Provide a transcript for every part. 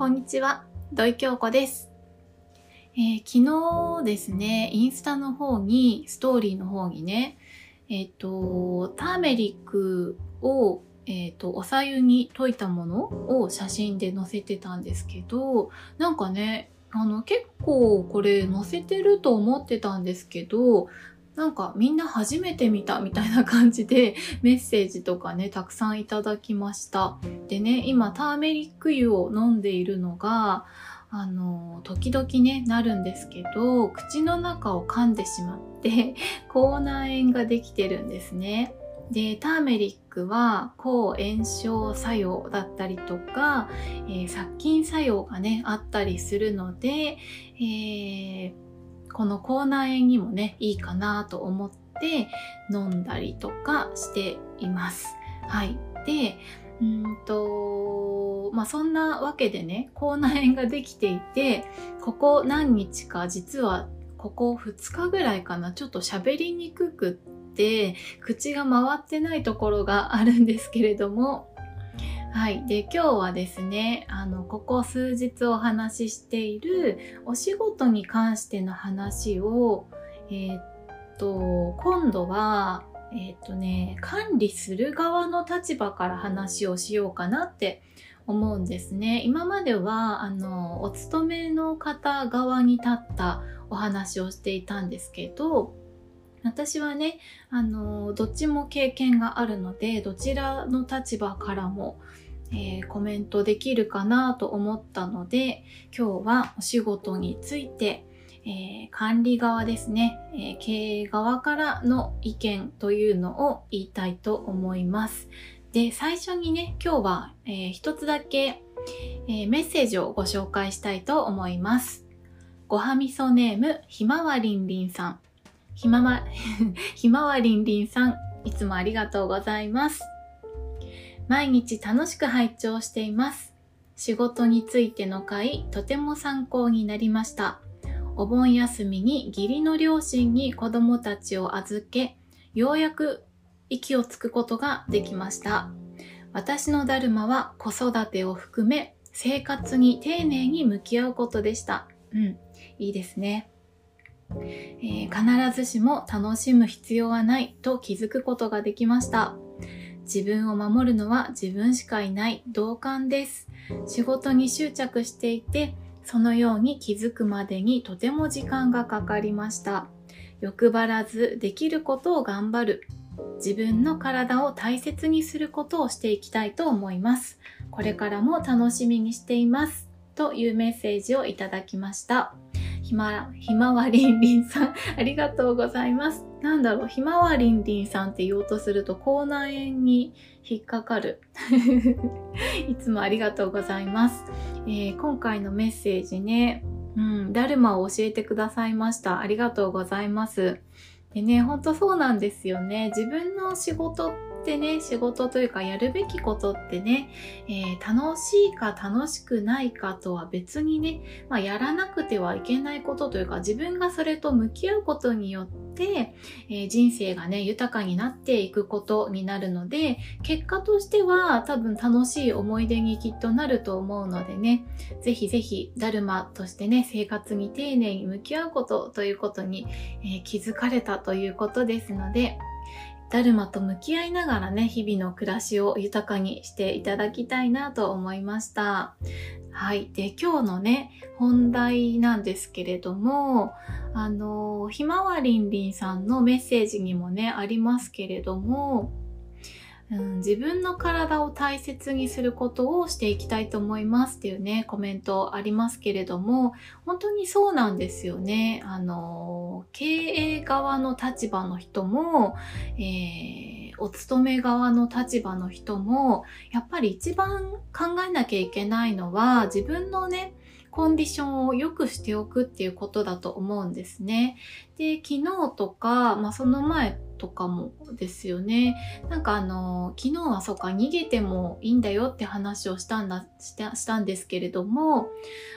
こんにちは、土井京子です、えー昨日ですね、インスタの方に、ストーリーの方にね、えっ、と、ターメリックを、えっ、と、おさゆに溶いたものを写真で載せてたんですけど、なんかね、あの、結構これ載せてると思ってたんですけど、なんかみんな初めて見たみたいな感じで メッセージとかね、たくさんいただきました。でね、今ターメリック湯を飲んでいるのが、あの、時々ね、なるんですけど、口の中を噛んでしまって、口内炎ができてるんですね。で、ターメリックは抗炎症作用だったりとか、えー殺菌作用がね、あったりするので、えーこの口内炎にもね、いいかなと思って飲んだりとかしています。はい。で、うんと、まあ、そんなわけでね、口内炎ができていて、ここ何日か、実はここ2日ぐらいかな、ちょっと喋りにくくって、口が回ってないところがあるんですけれども、はい。で、今日はですね、あの、ここ数日お話ししているお仕事に関しての話を、えーっと、今度は、えーっとね、管理する側の立場から話をしようかなって思うんですね。今までは、あの、お勤めの方側に立ったお話をしていたんですけど、私はね、あの、どっちも経験があるので、どちらの立場からも、えーコメントできるかなと思ったので、今日はお仕事について、えー管理側ですね、えー経営側からの意見というのを言いたいと思います。で、最初にね、今日は、えー一つだけ、えメッセージをご紹介したいと思います。ごはみそネーム、ひまわりんりんさん。ひまわ、ひまわりんりんさん、いつもありがとうございます。毎日楽しく拝聴しています。仕事についての回、とても参考になりました。お盆休みに義理の両親に子供たちを預け、ようやく息をつくことができました。私のダルマは子育てを含め、生活に丁寧に向き合うことでした。うん、いいですね。えー必ずしも楽しむ必要はないと気づくことができました。自分を守るのは自分しかいない同感です。仕事に執着していて、そのように気づくまでにとても時間がかかりました。欲張らずできることを頑張る。自分の体を大切にすることをしていきたいと思います。これからも楽しみにしています。というメッセージをいただきました。ひま、ひまわりんりんさん、ありがとうございます。なんだろう、ひまわりんりんさんって言おうとすると、口内炎に引っかかる。いつもありがとうございます。えー今回のメッセージね、うん、ダルマを教えてくださいました。ありがとうございます。でね、ほんとそうなんですよね。自分の仕事ってね、仕事というかやるべきことってね、えー楽しいか楽しくないかとは別にね、まあ、やらなくてはいけないことというか、自分がそれと向き合うことによって、えー人生がね、豊かになっていくことになるので、結果としては多分楽しい思い出にきっとなると思うのでね、ぜひぜひ、ダルマとしてね、生活に丁寧に向き合うことということに、えー気づかれたということですので、ダルマと向き合いながらね、日々の暮らしを豊かにしていただきたいなと思いました。はい。で、今日のね、本題なんですけれども、あの、ひまわりんりんさんのメッセージにもね、ありますけれども、うん、自分の体を大切にすることをしていきたいと思いますっていうね、コメントありますけれども、本当にそうなんですよね。あの、経営側の立場の人も、えーお勤め側の立場の人も、やっぱり一番考えなきゃいけないのは、自分のね、コンディションを良くしておくっていうことだと思うんですね。で、昨日とか、まあその前とかもですよね。なんかあの、昨日はそうか、逃げてもいいんだよって話をしたんだ、したしたんですけれども、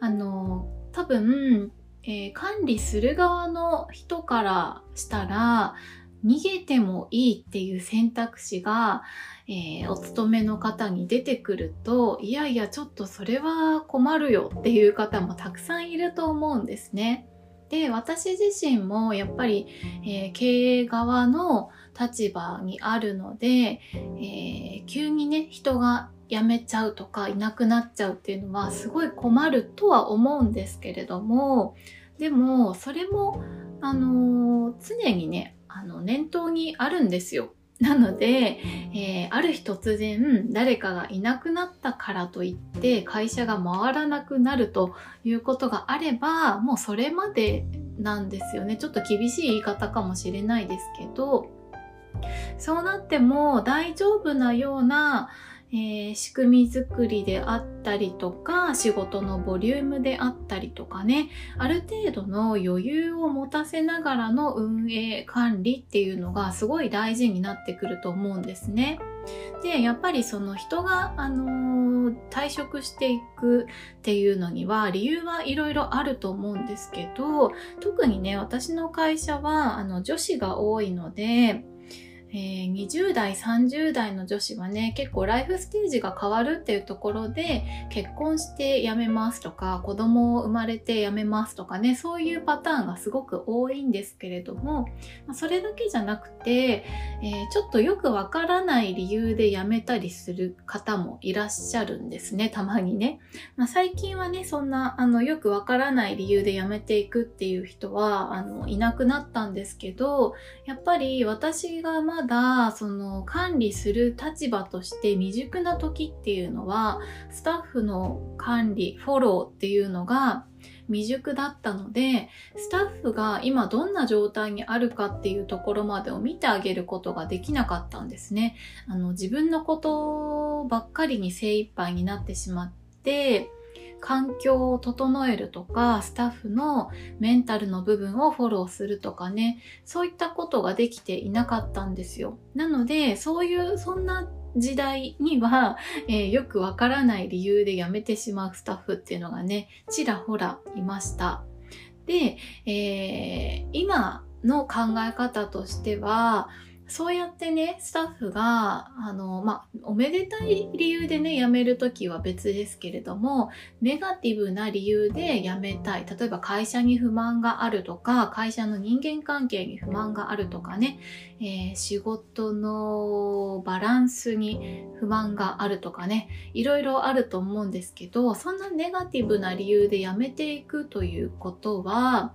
あの、多分、えー管理する側の人からしたら、逃げてもいいっていう選択肢が、えー、お勤めの方に出てくると、いやいやちょっとそれは困るよっていう方もたくさんいると思うんですね。で、私自身もやっぱり、えー、経営側の立場にあるので、えー、急にね、人が辞めちゃうとかいなくなっちゃうっていうのはすごい困るとは思うんですけれども、でもそれも、あのー、常にね、あの念頭にあるんですよ。なので、えー、ある日突然誰かがいなくなったからといって会社が回らなくなるということがあればもうそれまでなんですよねちょっと厳しい言い方かもしれないですけどそうなっても大丈夫なようなえー、仕組み作りであったりとか仕事のボリュームであったりとかねある程度の余裕を持たせながらの運営管理っていうのがすごい大事になってくると思うんですね。でやっぱりその人が、あのー、退職していくっていうのには理由はいろいろあると思うんですけど特にね私の会社はあの女子が多いのでえー、20代30代の女子はね結構ライフステージが変わるっていうところで結婚して辞めますとか子供を生まれて辞めますとかねそういうパターンがすごく多いんですけれども、それだけじゃなくて、えー、ちょっとよくわからない理由で辞めたりする方もいらっしゃるんですねたまにね、まあ、最近はねそんなあのよくわからない理由で辞めていくっていう人はあのいなくなったんですけどやっぱり私がまただその管理する立場として未熟な時っていうのはスタッフの管理フォローっていうのが未熟だったのでスタッフが今どんな状態にあるかっていうところまでを見てあげることができなかったんですね。あの自分のことばっかりに精一杯になってしまって環境を整えるとか、スタッフのメンタルの部分をフォローするとかね、そういったことができていなかったんですよ。なので、そういう、そんな時代には、えー、よくわからない理由で辞めてしまうスタッフっていうのがね、ちらほらいました。で、えー、今の考え方としては、そうやってね、スタッフが、あの、まあ、おめでたい理由でね、辞めるときは別ですけれども、ネガティブな理由で辞めたい。例えば会社に不満があるとか、会社の人間関係に不満があるとかね、えー、仕事のバランスに不満があるとかね、いろいろあると思うんですけど、そんなネガティブな理由で辞めていくということは、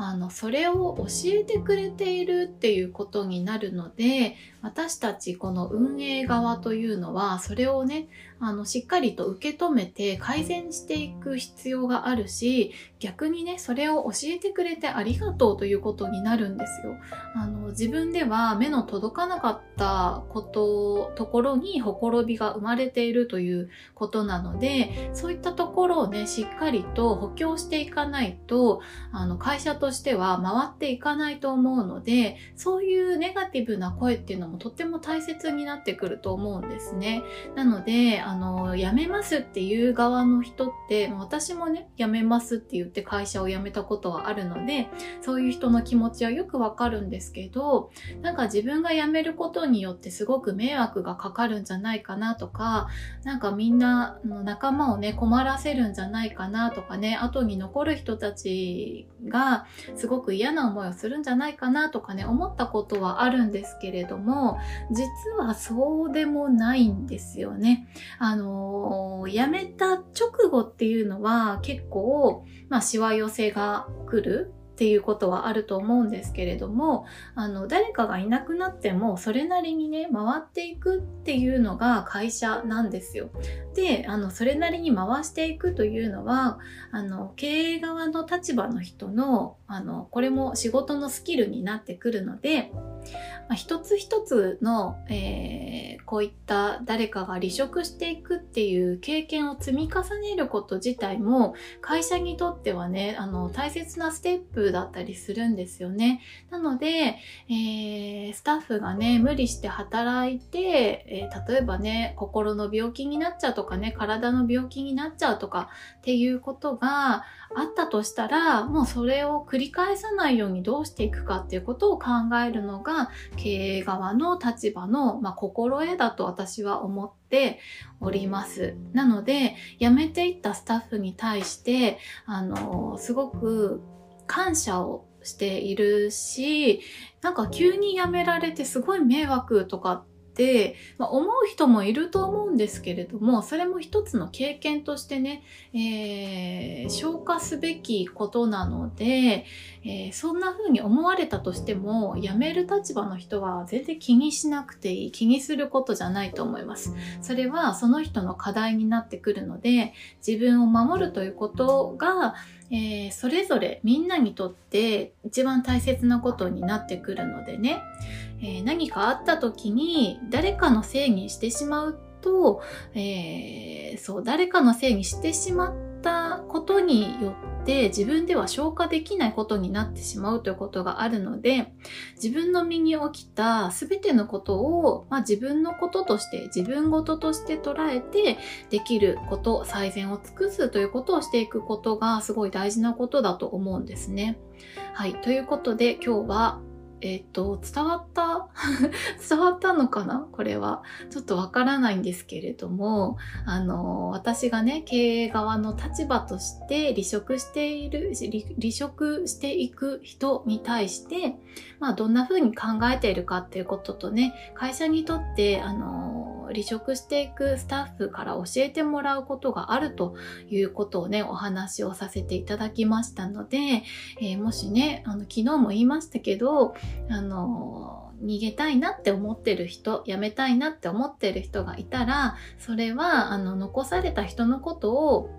あのそれを教えてくれているっていうことになるので私たちこの運営側というのはそれをねあのしっかりと受け止めて改善していく必要があるし逆にねそれを教えてくれてありがとうということになるんですよ。あの自分では目の届かなかったことところにほころびが生まれているということなのでそういったところをねしっかりと補強していかないとあの会社としては回っていかないと思うのでそういうネガティブな声っていうのもとっても大切になってくると思うんですね。なのであの、辞めますっていう側の人って、私もね、辞めますって言って会社を辞めたことはあるので、そういう人の気持ちはよくわかるんですけど、なんか自分が辞めることによってすごく迷惑がかかるんじゃないかなとか、なんかみんなの仲間をね、困らせるんじゃないかなとかね、後に残る人たちがすごく嫌な思いをするんじゃないかなとかね、思ったことはあるんですけれども、実はそうでもないんですよね。あのー、辞めた直後っていうのは結構、まあ、しわ寄せが来るっていうことはあると思うんですけれどもあの誰かがいなくなってもそれなりにね回っていくっていうのが会社なんですよ。であのそれなりに回していくというのはあの経営側の立場の人のあのこれも仕事のスキルになってくるのでまあ、一つ一つの、えー、こういった誰かが離職していくっていう経験を積み重ねること自体も会社にとってはね、あの、大切なステップだったりするんですよね。なので、えー、スタッフがね、無理して働いて、えー、例えばね、心の病気になっちゃうとかね、体の病気になっちゃうとかっていうことがあったとしたら、もうそれを繰り返さないようにどうしていくかっていうことを考えるのが経営側の立場の、まあ、心得だと私は思っております。なので、辞めていったスタッフに対して、あの、すごく感謝をしているし、なんか急に辞められてすごい迷惑とか、まあ、思う人もいると思うんですけれどもそれも一つの経験としてね、えー、消化すべきことなので、えー、そんな風に思われたとしても辞める立場の人は全然気にしなくていい気にすることじゃないと思います。それはその人の課題になってくるので自分を守るということがえー、それぞれみんなにとって一番大切なことになってくるのでね、えー、何かあった時に誰かのせいにしてしまうと、えー、そう誰かのせいにしてしまったことによって自分では消化できないことになってしまうということがあるので自分の身に起きた全てのことを、まあ、自分のこととして自分事として捉えてできること最善を尽くすということをしていくことがすごい大事なことだと思うんですね。はい。ということで今日はえっ、ー、と、伝わった 伝わったのかな？これは。ちょっとわからないんですけれども、あの、私がね、経営側の立場として離職している、離職していく人に対して、まあ、どんな風に考えているかっていうこととね、会社にとって、あの、離職していくスタッフから教えてもらうことがあるということをね、お話をさせていただきましたので、えー、もしね、あの、昨日も言いましたけど、あの、逃げたいなって思ってる人、辞めたいなって思ってる人がいたら、それは、あの、残された人のことを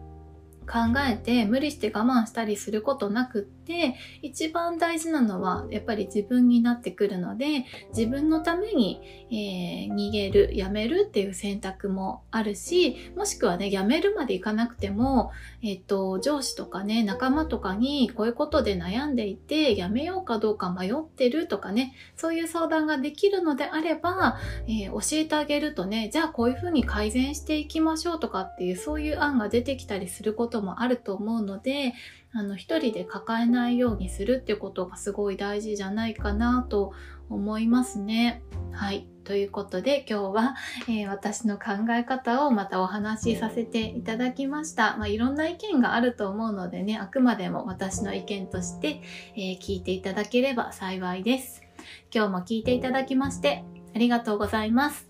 考えて無理して我慢したりすることなくって一番大事なのはやっぱり自分になってくるので自分のために、えー、逃げるやめるっていう選択もあるしもしくはねやめるまでいかなくても、えっと上司とかね仲間とかにこういうことで悩んでいてやめようかどうか迷ってるとかねそういう相談ができるのであれば、えー、教えてあげるとねじゃあこういうふうに改善していきましょうとかっていうそういう案が出てきたりすることもあると思うのであの一人で抱えないようにするってことがすごい大事じゃないかなと思いますね。はい。ということで今日は、えー、私の考え方をまたお話しさせていただきました。まあ、いろんな意見があると思うのでね、あくまでも私の意見として、えー、聞いていただければ幸いです。今日も聞いていただきましてありがとうございます。